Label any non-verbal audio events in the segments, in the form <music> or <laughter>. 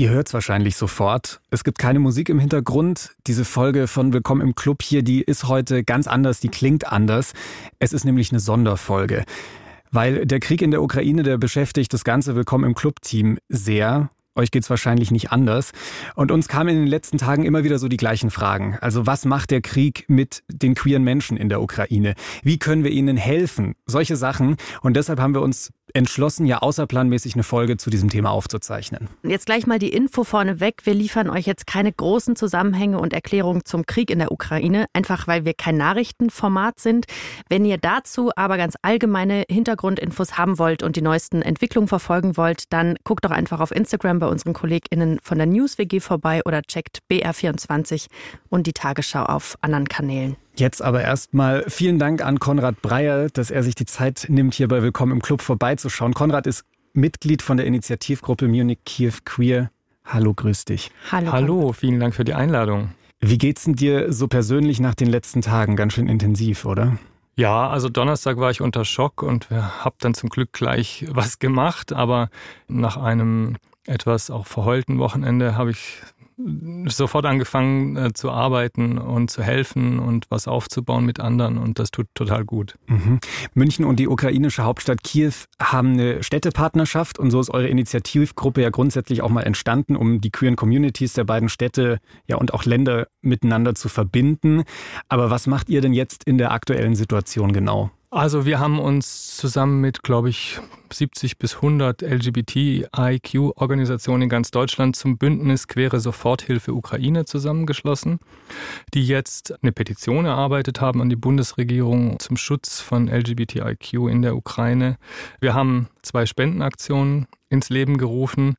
Ihr hört es wahrscheinlich sofort. Es gibt keine Musik im Hintergrund. Diese Folge von Willkommen im Club hier, die ist heute ganz anders, die klingt anders. Es ist nämlich eine Sonderfolge. Weil der Krieg in der Ukraine, der beschäftigt das ganze Willkommen im Club-Team sehr. Euch geht's wahrscheinlich nicht anders. Und uns kamen in den letzten Tagen immer wieder so die gleichen Fragen. Also was macht der Krieg mit den queeren Menschen in der Ukraine? Wie können wir ihnen helfen? Solche Sachen. Und deshalb haben wir uns entschlossen, ja außerplanmäßig eine Folge zu diesem Thema aufzuzeichnen. Jetzt gleich mal die Info vorneweg. Wir liefern euch jetzt keine großen Zusammenhänge und Erklärungen zum Krieg in der Ukraine, einfach weil wir kein Nachrichtenformat sind. Wenn ihr dazu aber ganz allgemeine Hintergrundinfos haben wollt und die neuesten Entwicklungen verfolgen wollt, dann guckt doch einfach auf Instagram bei unseren KollegInnen von der News WG vorbei oder checkt BR24 und die Tagesschau auf anderen Kanälen. Jetzt aber erstmal vielen Dank an Konrad Breyer, dass er sich die Zeit nimmt, hier bei Willkommen im Club vorbeizuschauen. Konrad ist Mitglied von der Initiativgruppe Munich Kiew Queer. Hallo, grüß dich. Hallo. Hallo, vielen Dank für die Einladung. Wie geht's denn dir so persönlich nach den letzten Tagen? Ganz schön intensiv, oder? Ja, also Donnerstag war ich unter Schock und habe dann zum Glück gleich was gemacht, aber nach einem etwas auch verheulten Wochenende habe ich sofort angefangen äh, zu arbeiten und zu helfen und was aufzubauen mit anderen und das tut total gut. Mhm. München und die ukrainische Hauptstadt Kiew haben eine Städtepartnerschaft und so ist eure Initiativgruppe ja grundsätzlich auch mal entstanden, um die queeren Communities der beiden Städte ja und auch Länder miteinander zu verbinden. Aber was macht ihr denn jetzt in der aktuellen Situation genau? Also wir haben uns zusammen mit, glaube ich, 70 bis 100 LGBTIQ-Organisationen in ganz Deutschland zum Bündnis Quere Soforthilfe Ukraine zusammengeschlossen, die jetzt eine Petition erarbeitet haben an die Bundesregierung zum Schutz von LGBTIQ in der Ukraine. Wir haben zwei Spendenaktionen ins Leben gerufen.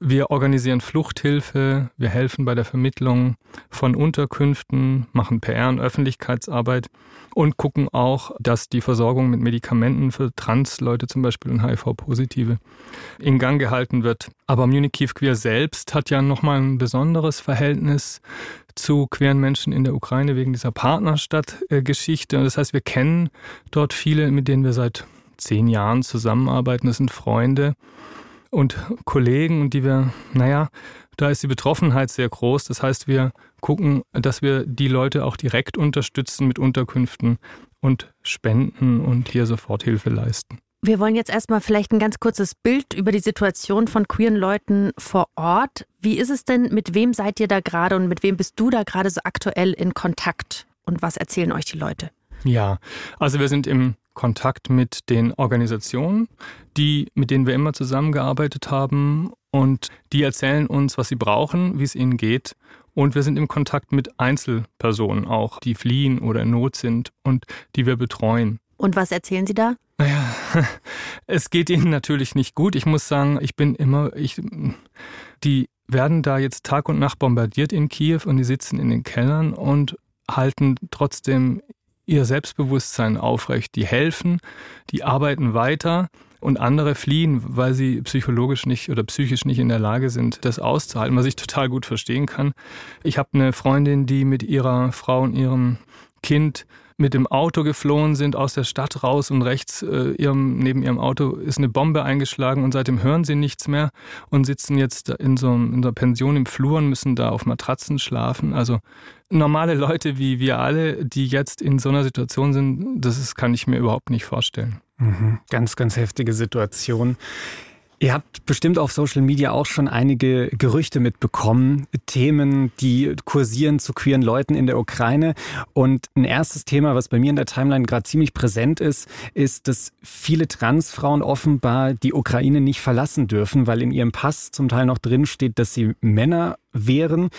Wir organisieren Fluchthilfe, wir helfen bei der Vermittlung von Unterkünften, machen PR und Öffentlichkeitsarbeit und gucken auch, dass die Versorgung mit Medikamenten für Trans-Leute zum Beispiel und HIV-Positive in Gang gehalten wird. Aber Munich Kiew Queer selbst hat ja nochmal ein besonderes Verhältnis zu queeren Menschen in der Ukraine wegen dieser Partnerstadtgeschichte. Das heißt, wir kennen dort viele, mit denen wir seit zehn Jahren zusammenarbeiten. Das sind Freunde und Kollegen und die wir, naja, da ist die Betroffenheit sehr groß. Das heißt, wir gucken, dass wir die Leute auch direkt unterstützen mit Unterkünften und Spenden und hier Soforthilfe leisten. Wir wollen jetzt erstmal vielleicht ein ganz kurzes Bild über die Situation von queeren Leuten vor Ort. Wie ist es denn, mit wem seid ihr da gerade und mit wem bist du da gerade so aktuell in Kontakt? Und was erzählen euch die Leute? Ja, also wir sind im Kontakt mit den Organisationen, die, mit denen wir immer zusammengearbeitet haben und die erzählen uns, was sie brauchen, wie es ihnen geht. Und wir sind im Kontakt mit Einzelpersonen auch, die fliehen oder in Not sind und die wir betreuen. Und was erzählen Sie da? Naja, <laughs> es geht ihnen natürlich nicht gut. Ich muss sagen, ich bin immer, ich, die werden da jetzt Tag und Nacht bombardiert in Kiew und die sitzen in den Kellern und halten trotzdem ihr Selbstbewusstsein aufrecht. Die helfen, die arbeiten weiter und andere fliehen, weil sie psychologisch nicht oder psychisch nicht in der Lage sind, das auszuhalten, was ich total gut verstehen kann. Ich habe eine Freundin, die mit ihrer Frau und ihrem Kind mit dem Auto geflohen sind aus der Stadt raus und rechts äh, ihrem, neben ihrem Auto ist eine Bombe eingeschlagen und seitdem hören sie nichts mehr und sitzen jetzt in so, in so einer Pension im Flur und müssen da auf Matratzen schlafen. Also normale Leute wie wir alle, die jetzt in so einer Situation sind, das ist, kann ich mir überhaupt nicht vorstellen. Mhm. Ganz, ganz heftige Situation. Ihr habt bestimmt auf Social Media auch schon einige Gerüchte mitbekommen, Themen, die kursieren zu queeren Leuten in der Ukraine. Und ein erstes Thema, was bei mir in der Timeline gerade ziemlich präsent ist, ist, dass viele Transfrauen offenbar die Ukraine nicht verlassen dürfen, weil in ihrem Pass zum Teil noch drin steht, dass sie Männer wären.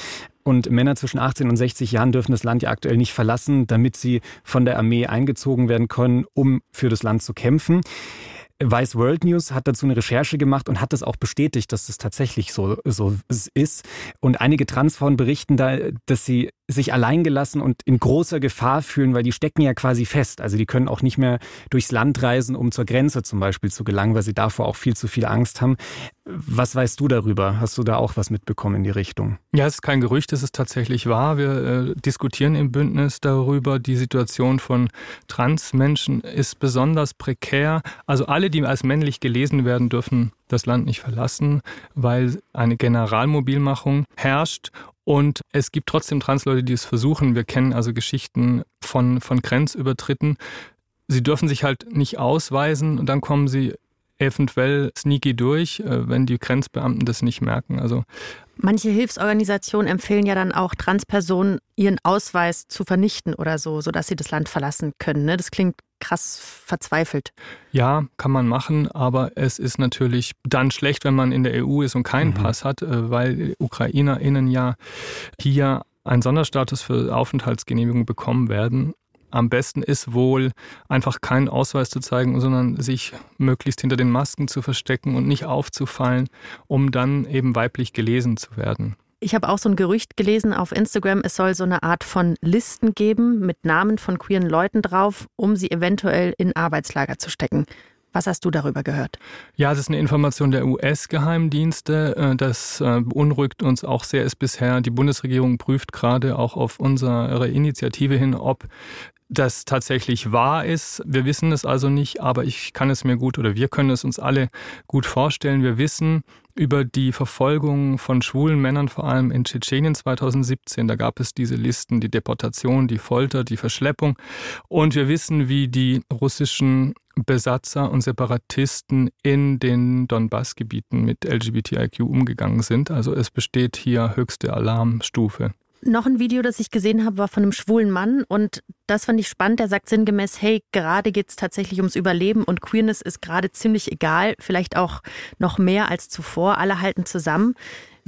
Und Männer zwischen 18 und 60 Jahren dürfen das Land ja aktuell nicht verlassen, damit sie von der Armee eingezogen werden können, um für das Land zu kämpfen. Vice World News hat dazu eine Recherche gemacht und hat das auch bestätigt, dass das tatsächlich so, so ist. Und einige Transfrauen berichten da, dass sie sich alleingelassen und in großer Gefahr fühlen, weil die stecken ja quasi fest. Also die können auch nicht mehr durchs Land reisen, um zur Grenze zum Beispiel zu gelangen, weil sie davor auch viel zu viel Angst haben. Was weißt du darüber? Hast du da auch was mitbekommen in die Richtung? Ja, es ist kein Gerücht, es ist tatsächlich wahr. Wir äh, diskutieren im Bündnis darüber. Die Situation von Transmenschen ist besonders prekär. Also alle, die als männlich gelesen werden, dürfen das Land nicht verlassen, weil eine Generalmobilmachung herrscht. Und es gibt trotzdem Transleute, die es versuchen. Wir kennen also Geschichten von, von Grenzübertritten. Sie dürfen sich halt nicht ausweisen und dann kommen sie eventuell sneaky durch, äh, wenn die Grenzbeamten das nicht merken. Also Manche Hilfsorganisationen empfehlen ja dann auch Transpersonen, ihren Ausweis zu vernichten oder so, sodass sie das Land verlassen können. Ne? Das klingt krass verzweifelt. Ja, kann man machen, aber es ist natürlich dann schlecht, wenn man in der EU ist und keinen mhm. Pass hat, äh, weil UkrainerInnen ja hier einen Sonderstatus für Aufenthaltsgenehmigung bekommen werden am besten ist wohl einfach keinen Ausweis zu zeigen, sondern sich möglichst hinter den Masken zu verstecken und nicht aufzufallen, um dann eben weiblich gelesen zu werden. Ich habe auch so ein Gerücht gelesen auf Instagram, es soll so eine Art von Listen geben mit Namen von queeren Leuten drauf, um sie eventuell in Arbeitslager zu stecken. Was hast du darüber gehört? Ja, es ist eine Information der US-Geheimdienste. Äh, das äh, beunruhigt uns auch sehr, ist bisher, die Bundesregierung prüft gerade auch auf unsere Initiative hin, ob das tatsächlich wahr ist. Wir wissen es also nicht, aber ich kann es mir gut oder wir können es uns alle gut vorstellen. Wir wissen über die Verfolgung von schwulen Männern, vor allem in Tschetschenien 2017. Da gab es diese Listen, die Deportation, die Folter, die Verschleppung. Und wir wissen, wie die russischen Besatzer und Separatisten in den Donbass-Gebieten mit LGBTIQ umgegangen sind. Also es besteht hier höchste Alarmstufe. Noch ein Video, das ich gesehen habe, war von einem schwulen Mann und das fand ich spannend. Der sagt sinngemäß, hey, gerade geht es tatsächlich ums Überleben und Queerness ist gerade ziemlich egal, vielleicht auch noch mehr als zuvor. Alle halten zusammen.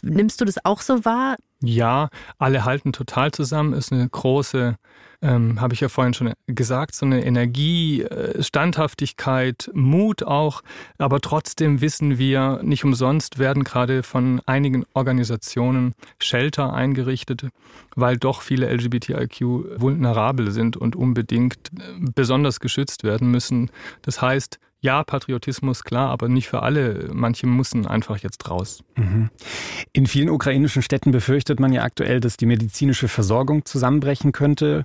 Nimmst du das auch so wahr? Ja, alle halten total zusammen, ist eine große ähm, habe ich ja vorhin schon gesagt, so eine Energie, äh, Standhaftigkeit, Mut auch. Aber trotzdem wissen wir, nicht umsonst werden gerade von einigen Organisationen Shelter eingerichtet, weil doch viele LGBTIQ vulnerabel sind und unbedingt äh, besonders geschützt werden müssen. Das heißt, ja, Patriotismus, klar, aber nicht für alle. Manche müssen einfach jetzt raus. Mhm. In vielen ukrainischen Städten befürchtet man ja aktuell, dass die medizinische Versorgung zusammenbrechen könnte.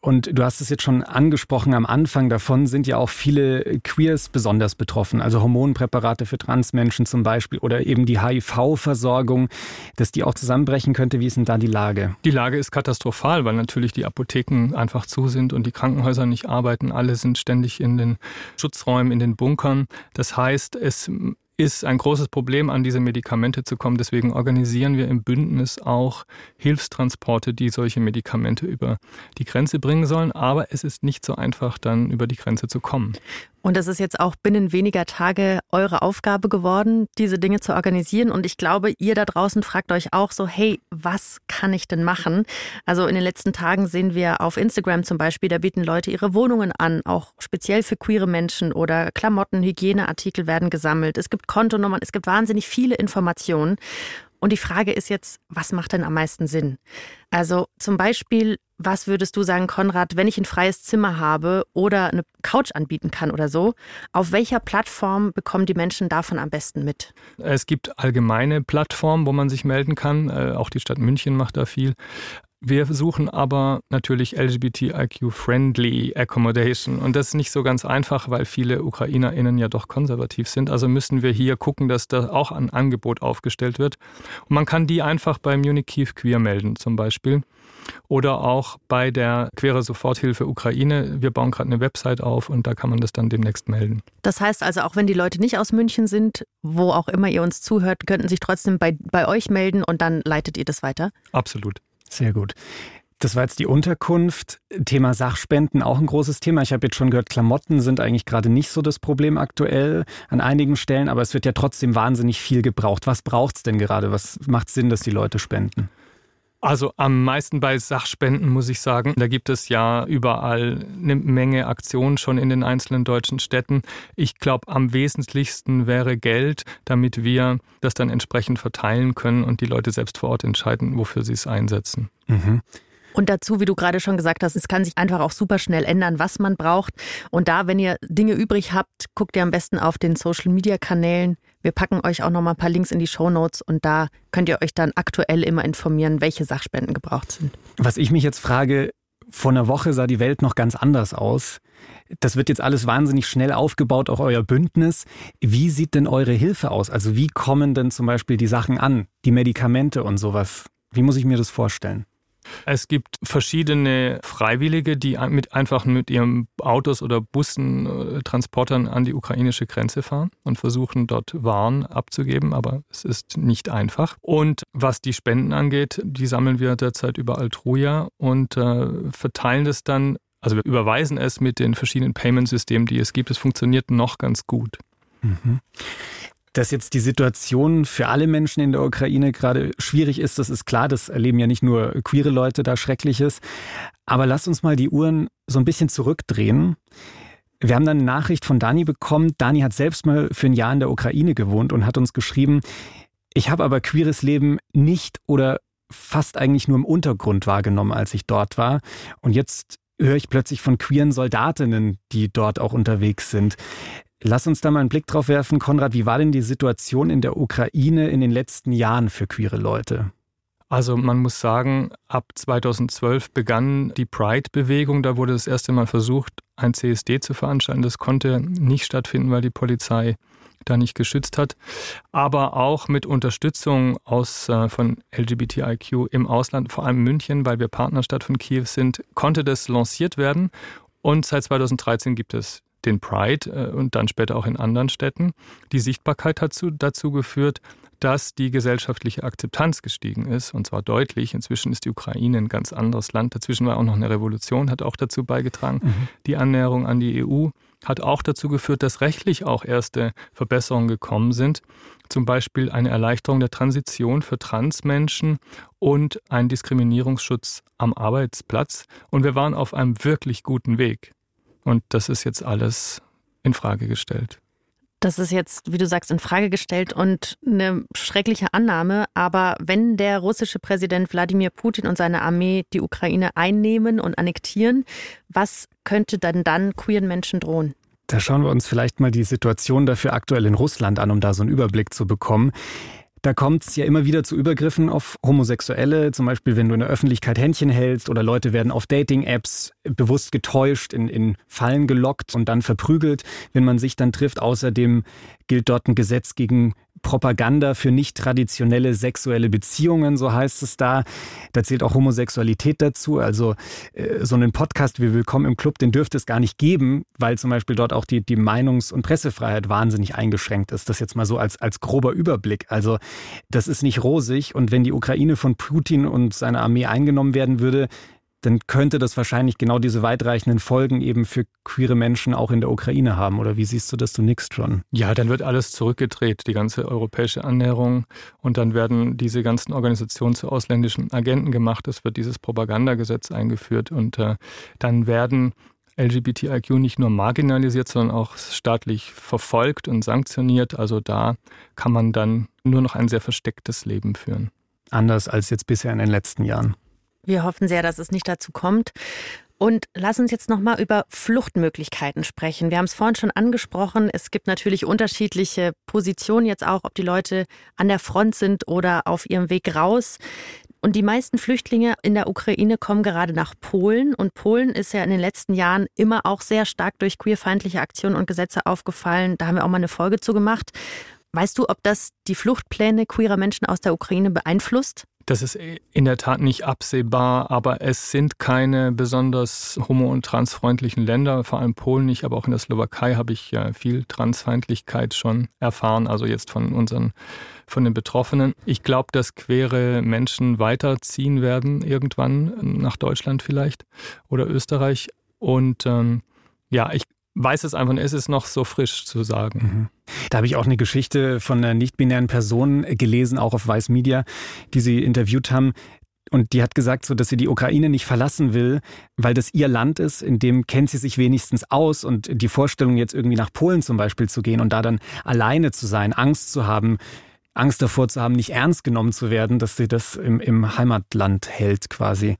Und du hast es jetzt schon angesprochen, am Anfang davon sind ja auch viele Queers besonders betroffen, also Hormonpräparate für Transmenschen zum Beispiel oder eben die HIV-Versorgung, dass die auch zusammenbrechen könnte. Wie ist denn da die Lage? Die Lage ist katastrophal, weil natürlich die Apotheken einfach zu sind und die Krankenhäuser nicht arbeiten. Alle sind ständig in den Schutzräumen, in den Bunkern. Das heißt, es ist ein großes Problem, an diese Medikamente zu kommen. Deswegen organisieren wir im Bündnis auch Hilfstransporte, die solche Medikamente über die Grenze bringen sollen. Aber es ist nicht so einfach, dann über die Grenze zu kommen. Und das ist jetzt auch binnen weniger Tage eure Aufgabe geworden, diese Dinge zu organisieren. Und ich glaube, ihr da draußen fragt euch auch so, hey, was kann ich denn machen? Also in den letzten Tagen sehen wir auf Instagram zum Beispiel, da bieten Leute ihre Wohnungen an, auch speziell für queere Menschen oder Klamotten, Hygieneartikel werden gesammelt. Es gibt Kontonummern, es gibt wahnsinnig viele Informationen. Und die Frage ist jetzt, was macht denn am meisten Sinn? Also zum Beispiel, was würdest du sagen, Konrad, wenn ich ein freies Zimmer habe oder eine Couch anbieten kann oder so, auf welcher Plattform bekommen die Menschen davon am besten mit? Es gibt allgemeine Plattformen, wo man sich melden kann. Äh, auch die Stadt München macht da viel. Wir suchen aber natürlich LGBTIQ-friendly Accommodation. Und das ist nicht so ganz einfach, weil viele UkrainerInnen ja doch konservativ sind. Also müssen wir hier gucken, dass da auch ein Angebot aufgestellt wird. Und man kann die einfach beim Unikiv Queer melden, zum Beispiel. Oder auch bei der Queere Soforthilfe Ukraine. Wir bauen gerade eine Website auf und da kann man das dann demnächst melden. Das heißt also, auch wenn die Leute nicht aus München sind, wo auch immer ihr uns zuhört, könnten sich trotzdem bei, bei euch melden und dann leitet ihr das weiter? Absolut. Sehr gut. Das war jetzt die Unterkunft. Thema Sachspenden auch ein großes Thema. Ich habe jetzt schon gehört, Klamotten sind eigentlich gerade nicht so das Problem aktuell an einigen Stellen, aber es wird ja trotzdem wahnsinnig viel gebraucht. Was braucht es denn gerade? Was macht Sinn, dass die Leute spenden? Also am meisten bei Sachspenden muss ich sagen, da gibt es ja überall eine Menge Aktionen schon in den einzelnen deutschen Städten. Ich glaube, am wesentlichsten wäre Geld, damit wir das dann entsprechend verteilen können und die Leute selbst vor Ort entscheiden, wofür sie es einsetzen. Mhm. Und dazu, wie du gerade schon gesagt hast, es kann sich einfach auch super schnell ändern, was man braucht. Und da, wenn ihr Dinge übrig habt, guckt ihr am besten auf den Social Media Kanälen. Wir packen euch auch noch mal ein paar Links in die Show Notes und da könnt ihr euch dann aktuell immer informieren, welche Sachspenden gebraucht sind. Was ich mich jetzt frage, vor einer Woche sah die Welt noch ganz anders aus. Das wird jetzt alles wahnsinnig schnell aufgebaut, auch euer Bündnis. Wie sieht denn eure Hilfe aus? Also wie kommen denn zum Beispiel die Sachen an, die Medikamente und sowas? Wie muss ich mir das vorstellen? Es gibt verschiedene Freiwillige, die mit, einfach mit ihren Autos oder Bussen, äh, Transportern an die ukrainische Grenze fahren und versuchen dort Waren abzugeben, aber es ist nicht einfach. Und was die Spenden angeht, die sammeln wir derzeit über Altruja und äh, verteilen das dann, also wir überweisen es mit den verschiedenen Payment-Systemen, die es gibt. Es funktioniert noch ganz gut. Mhm. Dass jetzt die Situation für alle Menschen in der Ukraine gerade schwierig ist, das ist klar. Das erleben ja nicht nur queere Leute da Schreckliches. Aber lasst uns mal die Uhren so ein bisschen zurückdrehen. Wir haben dann eine Nachricht von Dani bekommen. Dani hat selbst mal für ein Jahr in der Ukraine gewohnt und hat uns geschrieben, ich habe aber queeres Leben nicht oder fast eigentlich nur im Untergrund wahrgenommen, als ich dort war. Und jetzt höre ich plötzlich von queeren Soldatinnen, die dort auch unterwegs sind. Lass uns da mal einen Blick drauf werfen, Konrad. Wie war denn die Situation in der Ukraine in den letzten Jahren für queere Leute? Also man muss sagen, ab 2012 begann die Pride-Bewegung. Da wurde das erste Mal versucht, ein CSD zu veranstalten. Das konnte nicht stattfinden, weil die Polizei da nicht geschützt hat. Aber auch mit Unterstützung aus, äh, von LGBTIQ im Ausland, vor allem München, weil wir Partnerstadt von Kiew sind, konnte das lanciert werden. Und seit 2013 gibt es den Pride äh, und dann später auch in anderen Städten. Die Sichtbarkeit hat zu, dazu geführt, dass die gesellschaftliche Akzeptanz gestiegen ist, und zwar deutlich. Inzwischen ist die Ukraine ein ganz anderes Land. Dazwischen war auch noch eine Revolution, hat auch dazu beigetragen. Mhm. Die Annäherung an die EU hat auch dazu geführt, dass rechtlich auch erste Verbesserungen gekommen sind. Zum Beispiel eine Erleichterung der Transition für Transmenschen und ein Diskriminierungsschutz am Arbeitsplatz. Und wir waren auf einem wirklich guten Weg. Und das ist jetzt alles in Frage gestellt. Das ist jetzt, wie du sagst, in Frage gestellt und eine schreckliche Annahme. Aber wenn der russische Präsident Wladimir Putin und seine Armee die Ukraine einnehmen und annektieren, was könnte dann dann queeren Menschen drohen? Da schauen wir uns vielleicht mal die Situation dafür aktuell in Russland an, um da so einen Überblick zu bekommen. Da kommt es ja immer wieder zu Übergriffen auf Homosexuelle, zum Beispiel wenn du in der Öffentlichkeit Händchen hältst oder Leute werden auf Dating-Apps bewusst getäuscht, in, in Fallen gelockt und dann verprügelt, wenn man sich dann trifft. Außerdem gilt dort ein Gesetz gegen Propaganda für nicht traditionelle sexuelle Beziehungen, so heißt es da. Da zählt auch Homosexualität dazu. Also äh, so einen Podcast wie Willkommen im Club, den dürfte es gar nicht geben, weil zum Beispiel dort auch die, die Meinungs- und Pressefreiheit wahnsinnig eingeschränkt ist. Das jetzt mal so als, als grober Überblick. Also das ist nicht rosig. Und wenn die Ukraine von Putin und seiner Armee eingenommen werden würde, dann könnte das wahrscheinlich genau diese weitreichenden Folgen eben für queere Menschen auch in der Ukraine haben. Oder wie siehst du das? Du nix schon? Ja, dann wird alles zurückgedreht, die ganze europäische Annäherung. Und dann werden diese ganzen Organisationen zu ausländischen Agenten gemacht. Es wird dieses Propagandagesetz eingeführt. Und äh, dann werden LGBTIQ nicht nur marginalisiert, sondern auch staatlich verfolgt und sanktioniert. Also da kann man dann nur noch ein sehr verstecktes Leben führen. Anders als jetzt bisher in den letzten Jahren. Wir hoffen sehr, dass es nicht dazu kommt. Und lass uns jetzt nochmal über Fluchtmöglichkeiten sprechen. Wir haben es vorhin schon angesprochen. Es gibt natürlich unterschiedliche Positionen jetzt auch, ob die Leute an der Front sind oder auf ihrem Weg raus. Und die meisten Flüchtlinge in der Ukraine kommen gerade nach Polen. Und Polen ist ja in den letzten Jahren immer auch sehr stark durch queerfeindliche Aktionen und Gesetze aufgefallen. Da haben wir auch mal eine Folge zu gemacht. Weißt du, ob das die Fluchtpläne queerer Menschen aus der Ukraine beeinflusst? Das ist in der Tat nicht absehbar, aber es sind keine besonders homo- und transfreundlichen Länder, vor allem Polen nicht, aber auch in der Slowakei habe ich ja viel Transfeindlichkeit schon erfahren, also jetzt von unseren, von den Betroffenen. Ich glaube, dass queere Menschen weiterziehen werden, irgendwann nach Deutschland vielleicht oder Österreich. Und ähm, ja, ich weiß es einfach, es ist noch so frisch zu sagen. Mhm. Da habe ich auch eine Geschichte von einer nicht-binären Person gelesen, auch auf Weiß Media, die sie interviewt haben. Und die hat gesagt, so, dass sie die Ukraine nicht verlassen will, weil das ihr Land ist, in dem kennt sie sich wenigstens aus. Und die Vorstellung, jetzt irgendwie nach Polen zum Beispiel zu gehen und da dann alleine zu sein, Angst zu haben, Angst davor zu haben, nicht ernst genommen zu werden, dass sie das im, im Heimatland hält quasi.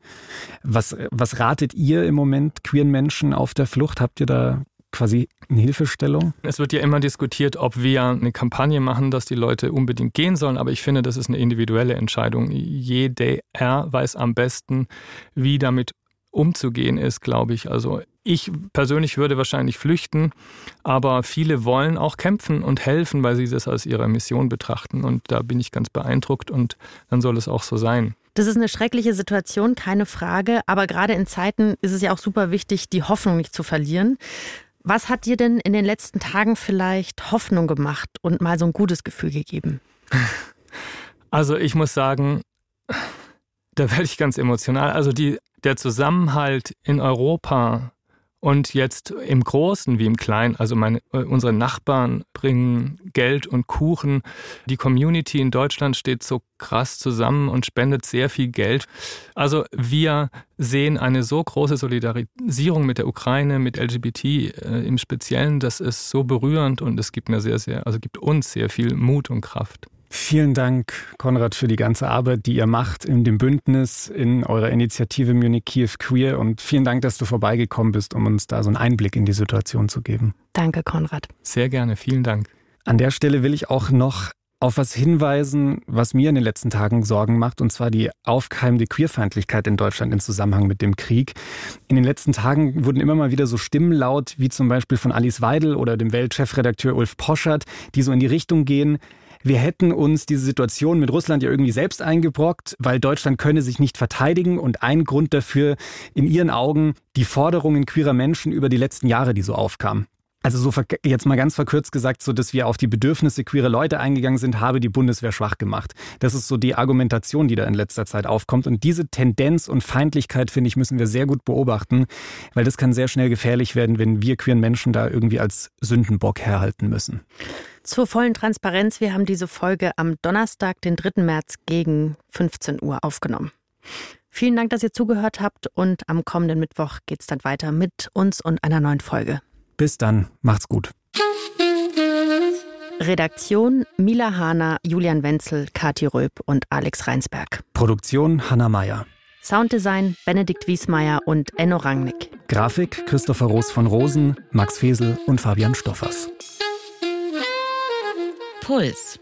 Was, was ratet ihr im Moment queeren Menschen auf der Flucht? Habt ihr da quasi eine Hilfestellung? Es wird ja immer diskutiert, ob wir eine Kampagne machen, dass die Leute unbedingt gehen sollen, aber ich finde, das ist eine individuelle Entscheidung. Jeder weiß am besten, wie damit umzugehen ist, glaube ich. Also ich persönlich würde wahrscheinlich flüchten, aber viele wollen auch kämpfen und helfen, weil sie das als ihre Mission betrachten. Und da bin ich ganz beeindruckt und dann soll es auch so sein. Das ist eine schreckliche Situation, keine Frage. Aber gerade in Zeiten ist es ja auch super wichtig, die Hoffnung nicht zu verlieren. Was hat dir denn in den letzten Tagen vielleicht Hoffnung gemacht und mal so ein gutes Gefühl gegeben? Also ich muss sagen, da werde ich ganz emotional. Also die, der Zusammenhalt in Europa und jetzt im Großen wie im Kleinen, also meine, äh, unsere Nachbarn bringen Geld und Kuchen. Die Community in Deutschland steht so krass zusammen und spendet sehr viel Geld. Also wir sehen eine so große Solidarisierung mit der Ukraine, mit LGBT äh, im Speziellen. Das ist so berührend und es gibt mir sehr, sehr, also gibt uns sehr viel Mut und Kraft. Vielen Dank, Konrad, für die ganze Arbeit, die ihr macht in dem Bündnis, in eurer Initiative Munich Kiew Queer. Und vielen Dank, dass du vorbeigekommen bist, um uns da so einen Einblick in die Situation zu geben. Danke, Konrad. Sehr gerne, vielen Dank. An der Stelle will ich auch noch auf was hinweisen, was mir in den letzten Tagen Sorgen macht, und zwar die aufkeimende Queerfeindlichkeit in Deutschland im Zusammenhang mit dem Krieg. In den letzten Tagen wurden immer mal wieder so Stimmen laut, wie zum Beispiel von Alice Weidel oder dem Weltchefredakteur Ulf Poschert, die so in die Richtung gehen, wir hätten uns diese Situation mit Russland ja irgendwie selbst eingebrockt, weil Deutschland könne sich nicht verteidigen und ein Grund dafür in ihren Augen die Forderungen queerer Menschen über die letzten Jahre, die so aufkamen. Also so jetzt mal ganz verkürzt gesagt, so dass wir auf die Bedürfnisse queerer Leute eingegangen sind, habe die Bundeswehr schwach gemacht. Das ist so die Argumentation, die da in letzter Zeit aufkommt. Und diese Tendenz und Feindlichkeit, finde ich, müssen wir sehr gut beobachten, weil das kann sehr schnell gefährlich werden, wenn wir queeren Menschen da irgendwie als Sündenbock herhalten müssen. Zur vollen Transparenz, wir haben diese Folge am Donnerstag, den 3. März gegen 15 Uhr aufgenommen. Vielen Dank, dass ihr zugehört habt und am kommenden Mittwoch geht es dann weiter mit uns und einer neuen Folge. Bis dann, macht's gut. Redaktion Mila Hahner, Julian Wenzel, Kathi Röb und Alex Reinsberg. Produktion Hanna Meyer. Sounddesign Benedikt Wiesmeier und Enno Rangnick. Grafik Christopher Roos von Rosen, Max Fesel und Fabian Stoffers. Puls.